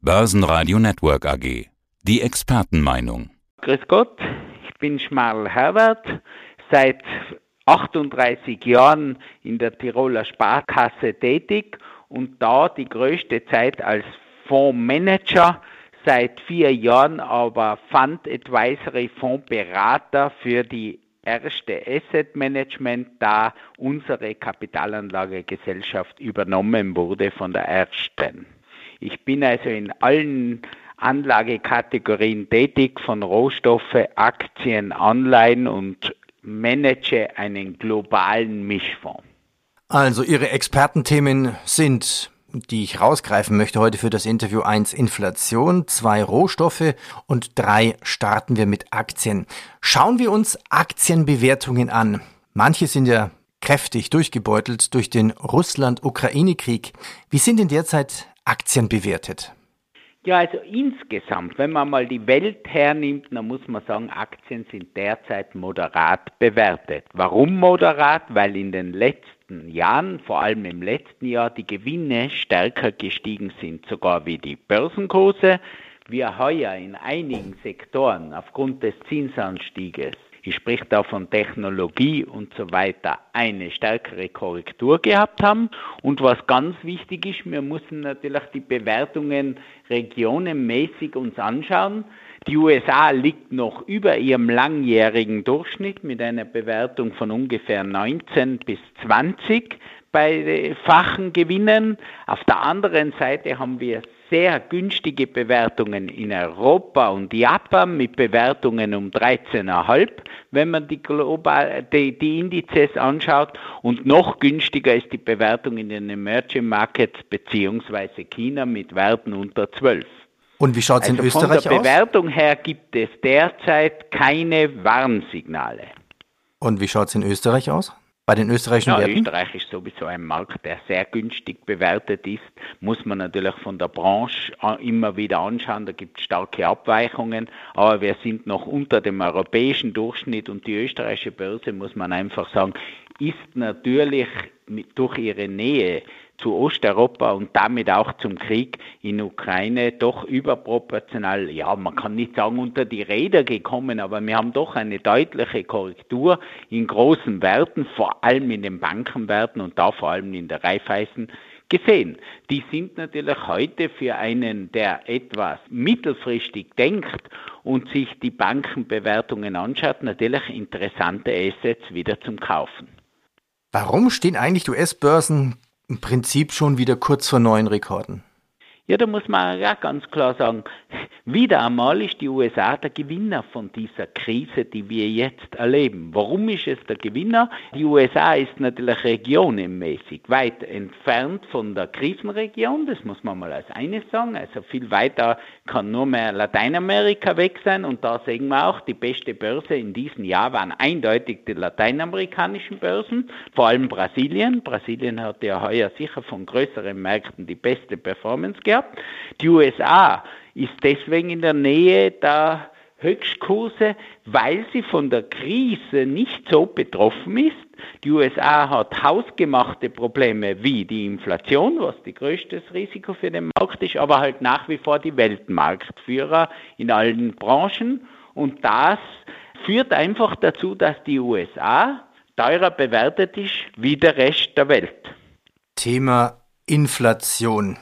Börsenradio Network AG. Die Expertenmeinung. Grüß Gott, ich bin Schmarl Herbert, seit 38 Jahren in der Tiroler Sparkasse tätig und da die größte Zeit als Fondsmanager, seit vier Jahren aber Fund Advisory Fondsberater für die erste Asset Management, da unsere Kapitalanlagegesellschaft übernommen wurde von der ersten. Ich bin also in allen Anlagekategorien tätig, von Rohstoffe, Aktien, Anleihen und manage einen globalen Mischfonds. Also Ihre Expertenthemen sind die ich rausgreifen möchte heute für das Interview 1 Inflation, 2 Rohstoffe und 3 starten wir mit Aktien. Schauen wir uns Aktienbewertungen an. Manche sind ja kräftig durchgebeutelt durch den Russland-Ukraine-Krieg. Wie sind denn derzeit Aktien bewertet? Ja, also insgesamt, wenn man mal die Welt hernimmt, dann muss man sagen, Aktien sind derzeit moderat bewertet. Warum moderat? Weil in den letzten Jahren, vor allem im letzten Jahr, die Gewinne stärker gestiegen sind, sogar wie die Börsenkurse. Wir heuer in einigen Sektoren aufgrund des Zinsanstieges ich spreche da von Technologie und so weiter, eine stärkere Korrektur gehabt haben. Und was ganz wichtig ist, wir müssen natürlich die Bewertungen regionenmäßig uns anschauen. Die USA liegt noch über ihrem langjährigen Durchschnitt mit einer Bewertung von ungefähr 19 bis 20 bei fachen Gewinnen. Auf der anderen Seite haben wir sehr günstige Bewertungen in Europa und Japan mit Bewertungen um 13,5, wenn man die, global, die, die Indizes anschaut. Und noch günstiger ist die Bewertung in den Emerging Markets beziehungsweise China mit Werten unter 12. Und wie schaut es also in Österreich aus? Von der Bewertung her gibt es derzeit keine Warnsignale. Und wie schaut es in Österreich aus? Bei den österreichischen ja, Werten? Österreich ist sowieso ein Markt, der sehr günstig bewertet ist. Muss man natürlich von der Branche immer wieder anschauen. Da gibt es starke Abweichungen. Aber wir sind noch unter dem europäischen Durchschnitt und die österreichische Börse, muss man einfach sagen, ist natürlich durch ihre Nähe zu Osteuropa und damit auch zum Krieg in Ukraine doch überproportional, ja, man kann nicht sagen unter die Räder gekommen, aber wir haben doch eine deutliche Korrektur in großen Werten, vor allem in den Bankenwerten und da vor allem in der Raiffeisen gesehen. Die sind natürlich heute für einen, der etwas mittelfristig denkt und sich die Bankenbewertungen anschaut, natürlich interessante Assets wieder zum Kaufen. Warum stehen eigentlich US-Börsen im Prinzip schon wieder kurz vor neuen Rekorden. Ja, da muss man ja ganz klar sagen, wieder einmal ist die USA der Gewinner von dieser Krise, die wir jetzt erleben. Warum ist es der Gewinner? Die USA ist natürlich regionenmäßig weit entfernt von der Krisenregion, das muss man mal als eines sagen. Also viel weiter kann nur mehr Lateinamerika weg sein und da sehen wir auch, die beste Börse in diesem Jahr waren eindeutig die lateinamerikanischen Börsen, vor allem Brasilien. Brasilien hat ja heuer sicher von größeren Märkten die beste Performance gehabt. Die USA ist deswegen in der Nähe der Höchstkurse, weil sie von der Krise nicht so betroffen ist. Die USA hat hausgemachte Probleme wie die Inflation, was die größte Risiko für den Markt ist, aber halt nach wie vor die Weltmarktführer in allen Branchen. Und das führt einfach dazu, dass die USA teurer bewertet ist wie der Rest der Welt. Thema Inflation.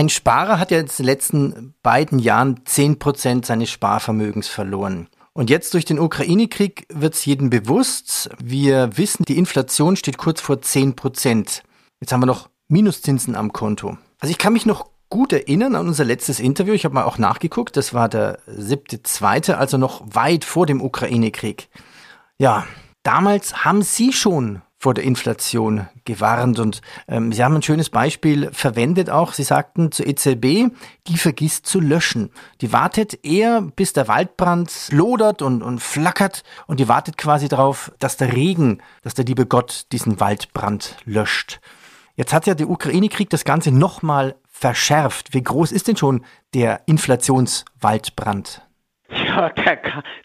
Ein Sparer hat ja in den letzten beiden Jahren 10% seines Sparvermögens verloren. Und jetzt durch den Ukraine-Krieg wird es jedem bewusst. Wir wissen, die Inflation steht kurz vor 10%. Jetzt haben wir noch Minuszinsen am Konto. Also ich kann mich noch gut erinnern an unser letztes Interview. Ich habe mal auch nachgeguckt. Das war der siebte, zweite, also noch weit vor dem Ukraine-Krieg. Ja, damals haben Sie schon vor der Inflation gewarnt. Und ähm, Sie haben ein schönes Beispiel verwendet auch. Sie sagten zur EZB, die vergisst zu löschen. Die wartet eher, bis der Waldbrand lodert und, und flackert und die wartet quasi darauf, dass der Regen, dass der liebe Gott diesen Waldbrand löscht. Jetzt hat ja der Ukraine-Krieg das Ganze nochmal verschärft. Wie groß ist denn schon der Inflationswaldbrand? Ja, der,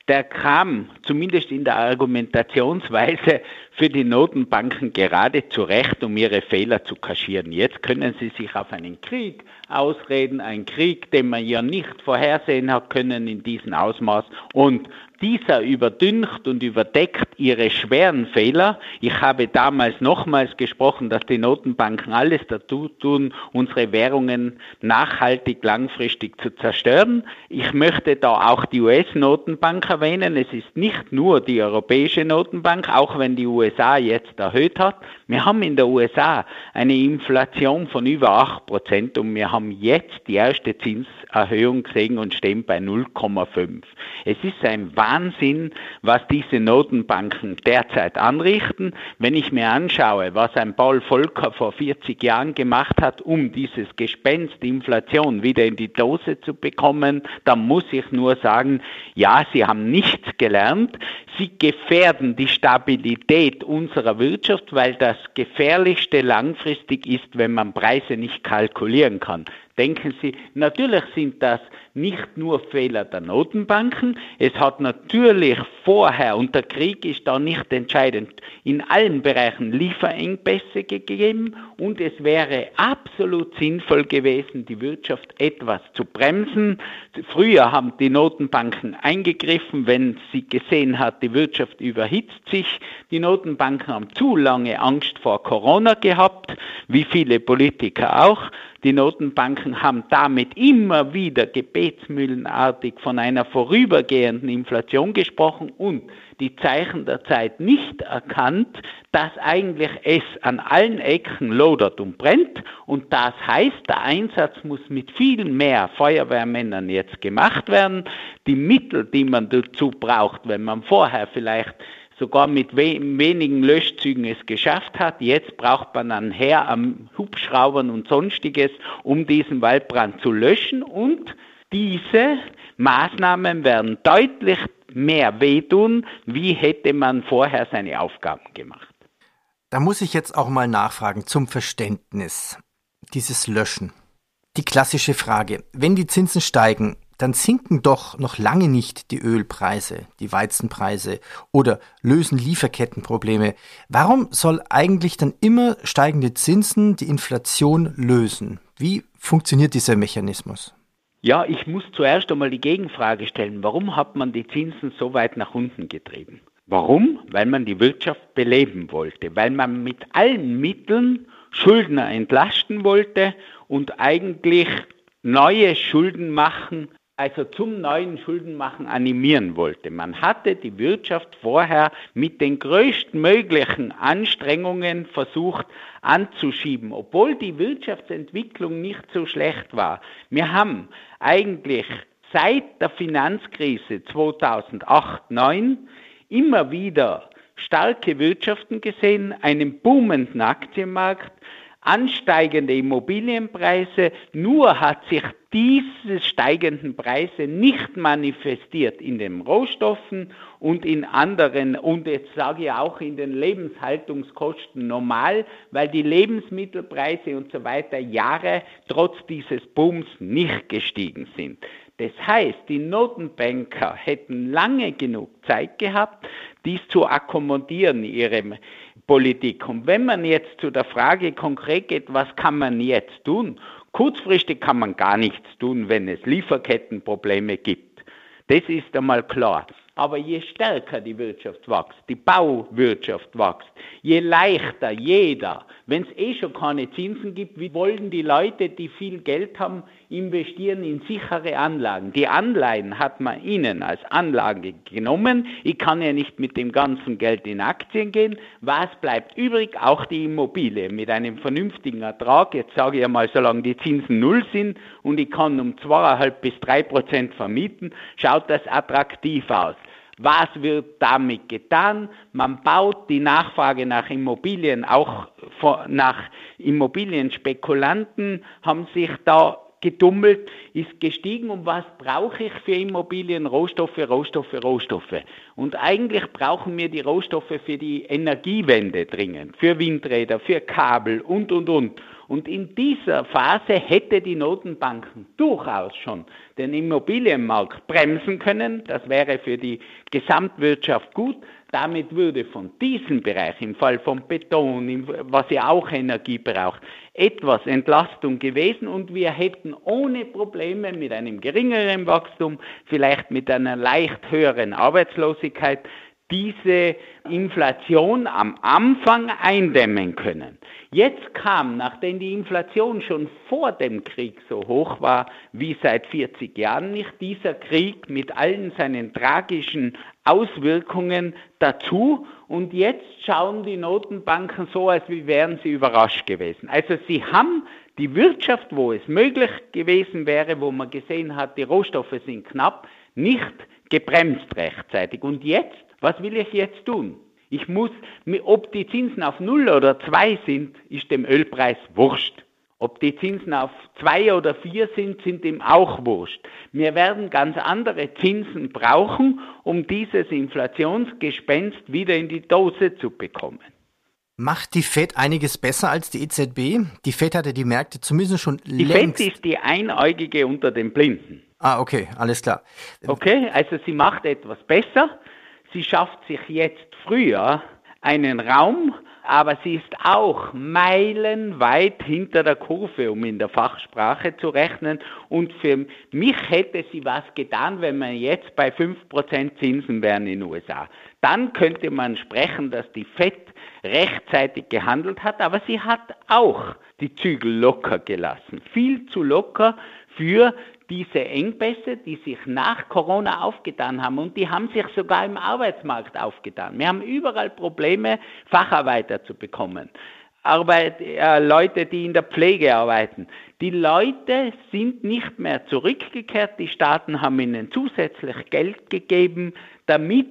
der kam zumindest in der Argumentationsweise für die Notenbanken gerade zu Recht, um ihre Fehler zu kaschieren. Jetzt können sie sich auf einen Krieg ausreden, einen Krieg, den man ja nicht vorhersehen hat können in diesem Ausmaß. Und dieser überdüncht und überdeckt ihre schweren Fehler. Ich habe damals nochmals gesprochen, dass die Notenbanken alles dazu tun, unsere Währungen nachhaltig langfristig zu zerstören. Ich möchte da auch die US-Notenbank erwähnen. Es ist nicht nur die Europäische Notenbank, auch wenn die USA jetzt erhöht hat. Wir haben in der USA eine Inflation von über 8 Prozent und wir haben jetzt die erste Zinserhöhung gesehen und stehen bei 0,5. Es ist ein Wahnsinn, was diese Notenbanken derzeit anrichten. Wenn ich mir anschaue, was ein Paul Volcker vor 40 Jahren gemacht hat, um dieses Gespenst Inflation wieder in die Dose zu bekommen, dann muss ich nur sagen, ja, sie haben nichts gelernt. Sie gefährden die Stabilität unserer Wirtschaft, weil das Gefährlichste langfristig ist, wenn man Preise nicht kalkulieren kann. Denken Sie, natürlich sind das nicht nur Fehler der Notenbanken, es hat natürlich vorher, und der Krieg ist da nicht entscheidend, in allen Bereichen Lieferengpässe gegeben und es wäre absolut sinnvoll gewesen, die Wirtschaft etwas zu bremsen. Früher haben die Notenbanken eingegriffen, wenn sie gesehen hat, die Wirtschaft überhitzt sich. Die Notenbanken haben zu lange Angst vor Corona gehabt, wie viele Politiker auch. Die Notenbanken haben damit immer wieder gebetsmühlenartig von einer vorübergehenden Inflation gesprochen und die Zeichen der Zeit nicht erkannt, dass eigentlich es an allen Ecken lodert und brennt und das heißt, der Einsatz muss mit viel mehr Feuerwehrmännern jetzt gemacht werden. Die Mittel, die man dazu braucht, wenn man vorher vielleicht sogar mit we wenigen Löschzügen es geschafft hat. Jetzt braucht man ein Heer am Hubschraubern und sonstiges, um diesen Waldbrand zu löschen. Und diese Maßnahmen werden deutlich mehr wehtun, wie hätte man vorher seine Aufgaben gemacht. Da muss ich jetzt auch mal nachfragen zum Verständnis. Dieses Löschen. Die klassische Frage, wenn die Zinsen steigen, dann sinken doch noch lange nicht die Ölpreise, die Weizenpreise oder lösen Lieferkettenprobleme. Warum soll eigentlich dann immer steigende Zinsen die Inflation lösen? Wie funktioniert dieser Mechanismus? Ja, ich muss zuerst einmal die Gegenfrage stellen. Warum hat man die Zinsen so weit nach unten getrieben? Warum? Weil man die Wirtschaft beleben wollte, weil man mit allen Mitteln Schuldner entlasten wollte und eigentlich neue Schulden machen also zum neuen Schuldenmachen animieren wollte. Man hatte die Wirtschaft vorher mit den größtmöglichen Anstrengungen versucht anzuschieben, obwohl die Wirtschaftsentwicklung nicht so schlecht war. Wir haben eigentlich seit der Finanzkrise 2008-2009 immer wieder starke Wirtschaften gesehen, einen boomenden Aktienmarkt, ansteigende Immobilienpreise, nur hat sich diese steigenden Preise nicht manifestiert in den Rohstoffen und in anderen, und jetzt sage ich auch in den Lebenshaltungskosten normal, weil die Lebensmittelpreise und so weiter Jahre trotz dieses Booms nicht gestiegen sind. Das heißt, die Notenbanker hätten lange genug Zeit gehabt, dies zu akkommodieren, ihre Politik. Und wenn man jetzt zu der Frage konkret geht, was kann man jetzt tun? Kurzfristig kann man gar nichts tun, wenn es Lieferkettenprobleme gibt. Das ist einmal klar. Aber je stärker die Wirtschaft wächst, die Bauwirtschaft wächst, je leichter jeder, wenn es eh schon keine Zinsen gibt, wie wollen die Leute, die viel Geld haben, investieren in sichere Anlagen? Die Anleihen hat man ihnen als Anlage genommen. Ich kann ja nicht mit dem ganzen Geld in Aktien gehen. Was bleibt übrig? Auch die Immobilie mit einem vernünftigen Ertrag. Jetzt sage ich einmal, solange die Zinsen null sind und ich kann um zweieinhalb bis drei Prozent vermieten, schaut das attraktiv aus. Was wird damit getan? Man baut die Nachfrage nach Immobilien, auch nach Immobilienspekulanten haben sich da gedummelt, ist gestiegen. Und was brauche ich für Immobilien? Rohstoffe, Rohstoffe, Rohstoffe. Und eigentlich brauchen wir die Rohstoffe für die Energiewende dringend, für Windräder, für Kabel und, und, und. Und in dieser Phase hätte die Notenbanken durchaus schon den Immobilienmarkt bremsen können. Das wäre für die Gesamtwirtschaft gut. Damit würde von diesem Bereich, im Fall von Beton, was ja auch Energie braucht, etwas Entlastung gewesen und wir hätten ohne Probleme mit einem geringeren Wachstum, vielleicht mit einer leicht höheren Arbeitslosigkeit, diese Inflation am Anfang eindämmen können. Jetzt kam, nachdem die Inflation schon vor dem Krieg so hoch war wie seit 40 Jahren nicht, dieser Krieg mit allen seinen tragischen Auswirkungen dazu und jetzt schauen die Notenbanken so, als wären sie überrascht gewesen. Also sie haben die Wirtschaft, wo es möglich gewesen wäre, wo man gesehen hat, die Rohstoffe sind knapp, nicht gebremst rechtzeitig. Und jetzt was will ich jetzt tun? Ich muss, ob die Zinsen auf 0 oder 2 sind, ist dem Ölpreis wurscht. Ob die Zinsen auf 2 oder 4 sind, sind ihm auch wurscht. Wir werden ganz andere Zinsen brauchen, um dieses Inflationsgespenst wieder in die Dose zu bekommen. Macht die FED einiges besser als die EZB? Die FED hatte die Märkte zumindest schon die längst... Die FED ist die Einäugige unter den Blinden. Ah, okay, alles klar. Okay, also sie macht etwas besser. Sie schafft sich jetzt früher einen Raum, aber sie ist auch meilenweit hinter der Kurve, um in der Fachsprache zu rechnen. Und für mich hätte sie was getan, wenn man jetzt bei 5% Zinsen wären in den USA. Dann könnte man sprechen, dass die FED rechtzeitig gehandelt hat, aber sie hat auch die Zügel locker gelassen. Viel zu locker für diese Engpässe, die sich nach Corona aufgetan haben und die haben sich sogar im Arbeitsmarkt aufgetan. Wir haben überall Probleme, Facharbeiter zu bekommen. Arbeit, äh, Leute, die in der Pflege arbeiten. Die Leute sind nicht mehr zurückgekehrt. Die Staaten haben ihnen zusätzlich Geld gegeben, damit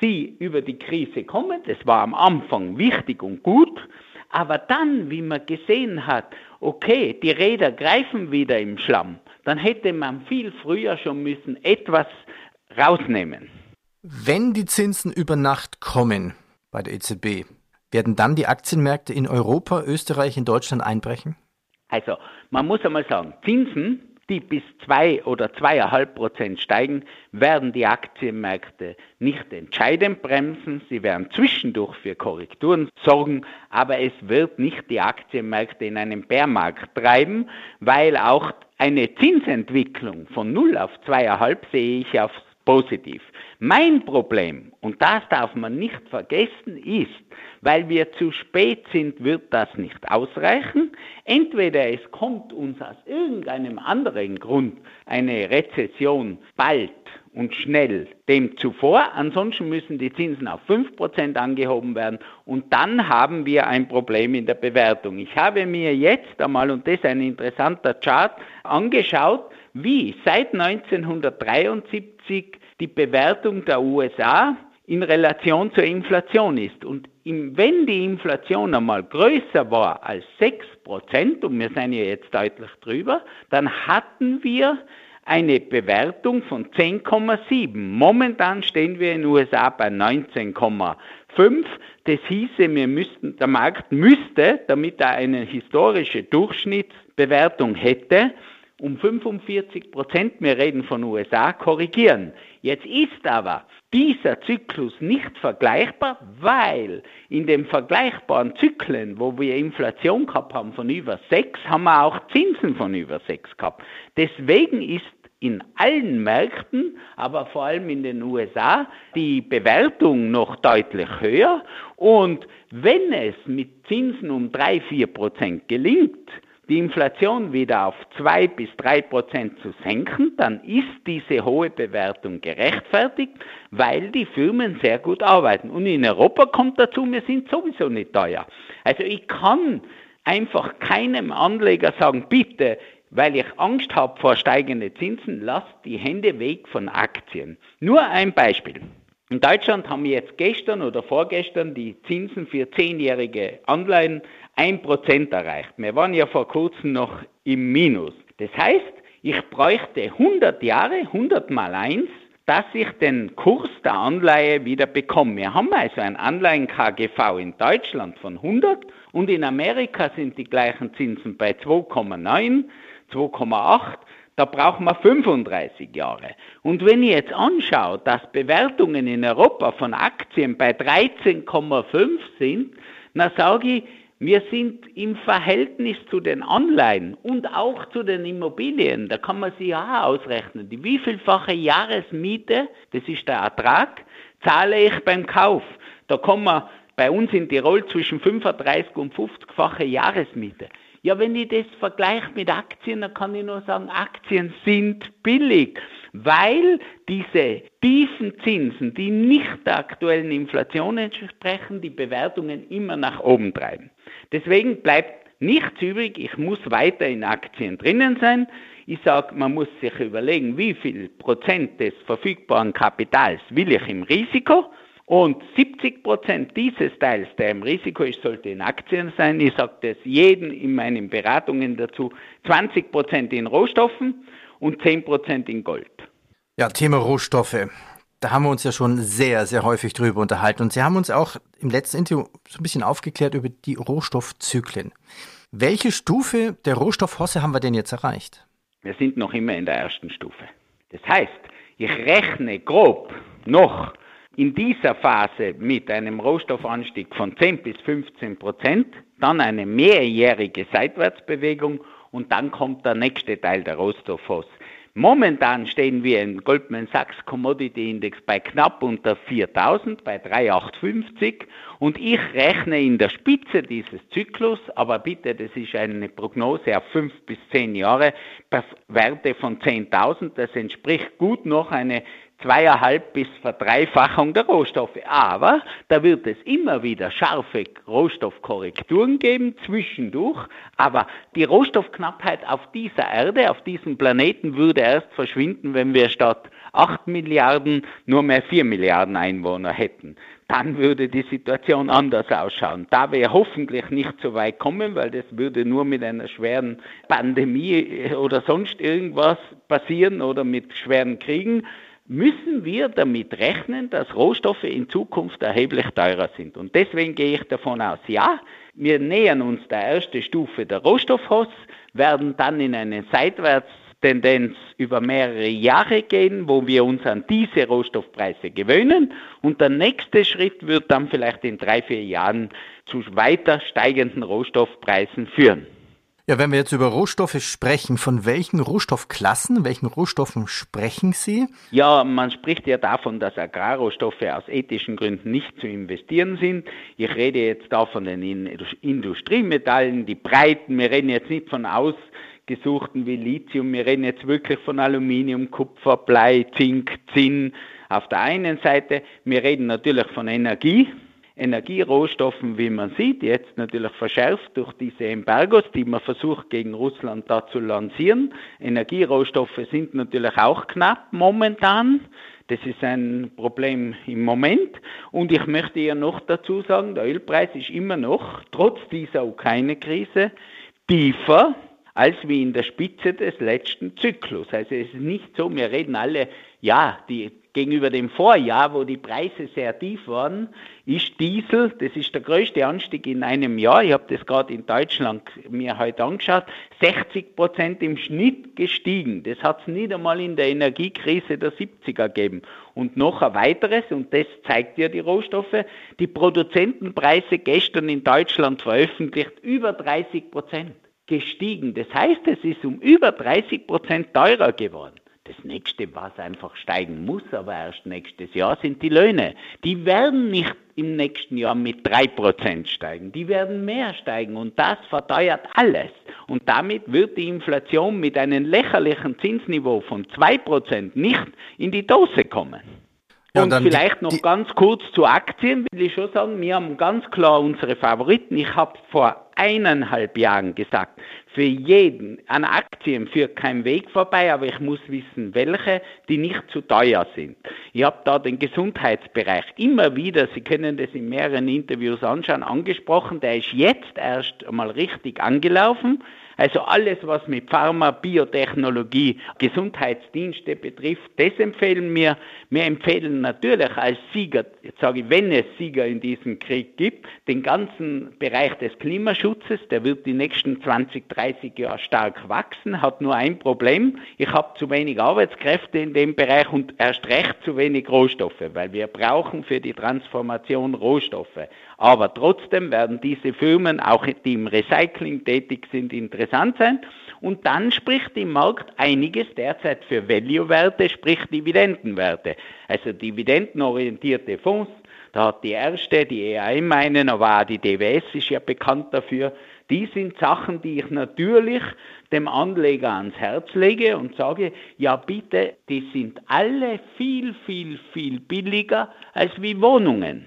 sie über die Krise kommen. Das war am Anfang wichtig und gut. Aber dann, wie man gesehen hat, okay, die Räder greifen wieder im Schlamm, dann hätte man viel früher schon müssen etwas rausnehmen. Wenn die Zinsen über Nacht kommen bei der EZB, werden dann die Aktienmärkte in Europa, Österreich, in Deutschland einbrechen? Also, man muss einmal sagen, Zinsen die bis zwei oder zweieinhalb Prozent steigen, werden die Aktienmärkte nicht entscheidend bremsen. Sie werden zwischendurch für Korrekturen sorgen, aber es wird nicht die Aktienmärkte in einen Bärmarkt treiben, weil auch eine Zinsentwicklung von 0 auf 2,5 sehe ich aufs positiv. Mein Problem, und das darf man nicht vergessen, ist, weil wir zu spät sind, wird das nicht ausreichen. Entweder es kommt uns aus irgendeinem anderen Grund eine Rezession bald und schnell dem zuvor, ansonsten müssen die Zinsen auf 5% angehoben werden und dann haben wir ein Problem in der Bewertung. Ich habe mir jetzt einmal, und das ist ein interessanter Chart, angeschaut, wie seit 1973 die Bewertung der USA in Relation zur Inflation ist. Und wenn die Inflation einmal größer war als 6%, und wir sind ja jetzt deutlich drüber, dann hatten wir eine Bewertung von 10,7. Momentan stehen wir in den USA bei 19,5. Das hieße, wir müssten, der Markt müsste, damit er eine historische Durchschnittsbewertung hätte, um 45 Prozent, wir reden von USA, korrigieren. Jetzt ist aber dieser Zyklus nicht vergleichbar, weil in den vergleichbaren Zyklen, wo wir Inflation gehabt haben von über 6, haben wir auch Zinsen von über 6 gehabt. Deswegen ist in allen Märkten, aber vor allem in den USA, die Bewertung noch deutlich höher. Und wenn es mit Zinsen um 3, 4 Prozent gelingt, die Inflation wieder auf zwei bis drei Prozent zu senken, dann ist diese hohe Bewertung gerechtfertigt, weil die Firmen sehr gut arbeiten. Und in Europa kommt dazu, wir sind sowieso nicht teuer. Also ich kann einfach keinem Anleger sagen, bitte, weil ich Angst habe vor steigenden Zinsen, lasst die Hände weg von Aktien. Nur ein Beispiel. In Deutschland haben jetzt gestern oder vorgestern die Zinsen für zehnjährige Anleihen 1% erreicht. Wir waren ja vor kurzem noch im Minus. Das heißt, ich bräuchte 100 Jahre, 100 mal 1, dass ich den Kurs der Anleihe wieder bekomme. Wir haben also ein Anleihen-KGV in Deutschland von 100 und in Amerika sind die gleichen Zinsen bei 2,9, 2,8. Da brauchen wir 35 Jahre. Und wenn ich jetzt anschaue, dass Bewertungen in Europa von Aktien bei 13,5 sind, dann sage ich, wir sind im Verhältnis zu den Anleihen und auch zu den Immobilien, da kann man sich ja ausrechnen, die wievielfache Jahresmiete, das ist der Ertrag, zahle ich beim Kauf. Da kommen wir bei uns in Tirol zwischen 35 und 50-fache Jahresmiete. Ja, wenn ich das vergleiche mit Aktien, dann kann ich nur sagen, Aktien sind billig, weil diese tiefen Zinsen, die nicht der aktuellen Inflation entsprechen, die Bewertungen immer nach oben treiben. Deswegen bleibt nichts übrig, ich muss weiter in Aktien drinnen sein. Ich sage, man muss sich überlegen, wie viel Prozent des verfügbaren Kapitals will ich im Risiko und 70 Prozent dieses Teils, der im Risiko ist, sollte in Aktien sein. Ich sage das jeden in meinen Beratungen dazu. 20 Prozent in Rohstoffen und 10 Prozent in Gold. Ja, Thema Rohstoffe. Da haben wir uns ja schon sehr, sehr häufig drüber unterhalten. Und Sie haben uns auch im letzten Interview so ein bisschen aufgeklärt über die Rohstoffzyklen. Welche Stufe der Rohstoffhosse haben wir denn jetzt erreicht? Wir sind noch immer in der ersten Stufe. Das heißt, ich rechne grob noch in dieser Phase mit einem Rohstoffanstieg von 10 bis 15 Prozent, dann eine mehrjährige Seitwärtsbewegung und dann kommt der nächste Teil der Rohstoffhoss. Momentan stehen wir im Goldman Sachs Commodity Index bei knapp unter 4000, bei 3850 und ich rechne in der Spitze dieses Zyklus, aber bitte, das ist eine Prognose auf fünf bis zehn Jahre, bei Werte von 10.000, das entspricht gut noch eine zweieinhalb bis Verdreifachung der Rohstoffe. Aber da wird es immer wieder scharfe Rohstoffkorrekturen geben zwischendurch. Aber die Rohstoffknappheit auf dieser Erde, auf diesem Planeten würde erst verschwinden, wenn wir statt 8 Milliarden nur mehr 4 Milliarden Einwohner hätten. Dann würde die Situation anders ausschauen. Da wir hoffentlich nicht so weit kommen, weil das würde nur mit einer schweren Pandemie oder sonst irgendwas passieren oder mit schweren Kriegen, müssen wir damit rechnen, dass Rohstoffe in Zukunft erheblich teurer sind. Und deswegen gehe ich davon aus, ja, wir nähern uns der ersten Stufe der Rohstoffhoss, werden dann in eine Seitwärtstendenz über mehrere Jahre gehen, wo wir uns an diese Rohstoffpreise gewöhnen. Und der nächste Schritt wird dann vielleicht in drei, vier Jahren zu weiter steigenden Rohstoffpreisen führen. Ja, wenn wir jetzt über Rohstoffe sprechen, von welchen Rohstoffklassen, welchen Rohstoffen sprechen Sie? Ja, man spricht ja davon, dass Agrarrohstoffe aus ethischen Gründen nicht zu investieren sind. Ich rede jetzt da von den Industriemetallen, die breiten. Wir reden jetzt nicht von ausgesuchten wie Lithium. Wir reden jetzt wirklich von Aluminium, Kupfer, Blei, Zink, Zinn auf der einen Seite. Wir reden natürlich von Energie. Energierohstoffen, wie man sieht, jetzt natürlich verschärft durch diese Embargos, die man versucht gegen Russland da zu lancieren. Energierohstoffe sind natürlich auch knapp momentan. Das ist ein Problem im Moment. Und ich möchte ja noch dazu sagen, der Ölpreis ist immer noch, trotz dieser Ukraine-Krise, tiefer als wie in der Spitze des letzten Zyklus. Also es ist nicht so, wir reden alle, ja, die gegenüber dem Vorjahr, wo die Preise sehr tief waren, ist Diesel, das ist der größte Anstieg in einem Jahr, ich habe das gerade in Deutschland mir heute angeschaut, 60 Prozent im Schnitt gestiegen. Das hat es nicht einmal in der Energiekrise der 70er gegeben. Und noch ein weiteres, und das zeigt ja die Rohstoffe, die Produzentenpreise gestern in Deutschland veröffentlicht, über 30 Prozent gestiegen. Das heißt, es ist um über 30 Prozent teurer geworden. Das nächste, was einfach steigen muss, aber erst nächstes Jahr, sind die Löhne. Die werden nicht im nächsten Jahr mit 3% steigen, die werden mehr steigen und das verteuert alles. Und damit wird die Inflation mit einem lächerlichen Zinsniveau von 2% nicht in die Dose kommen. Ja, und vielleicht noch ganz kurz zu Aktien, will ich schon sagen, wir haben ganz klar unsere Favoriten. Ich habe vor eineinhalb Jahren gesagt, für jeden an Aktien führt kein Weg vorbei, aber ich muss wissen, welche, die nicht zu teuer sind. Ich habe da den Gesundheitsbereich immer wieder, Sie können das in mehreren Interviews anschauen, angesprochen. Der ist jetzt erst einmal richtig angelaufen. Also alles, was mit Pharma, Biotechnologie, Gesundheitsdienste betrifft, das empfehlen wir. Wir empfehlen natürlich als Sieger, jetzt sage ich, wenn es Sieger in diesem Krieg gibt, den ganzen Bereich des Klimaschutzes, der wird die nächsten 20, 30 Jahre stark wachsen, hat nur ein Problem. Ich habe zu wenig Arbeitskräfte in dem Bereich und erst recht zu wenig Rohstoffe, weil wir brauchen für die Transformation Rohstoffe. Aber trotzdem werden diese Firmen, auch die im Recycling tätig sind, interessant sein. Und dann spricht im Markt einiges derzeit für Value-Werte, sprich Dividendenwerte. Also dividendenorientierte Fonds. Da hat die erste, die EAM meinen, aber auch die DWS ist ja bekannt dafür. Die sind Sachen, die ich natürlich dem Anleger ans Herz lege und sage, ja bitte, die sind alle viel, viel, viel billiger als wie Wohnungen.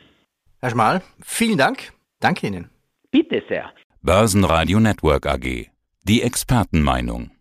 Herr Schmal, vielen Dank. Danke Ihnen. Bitte sehr. Börsenradio Network AG. Die Expertenmeinung.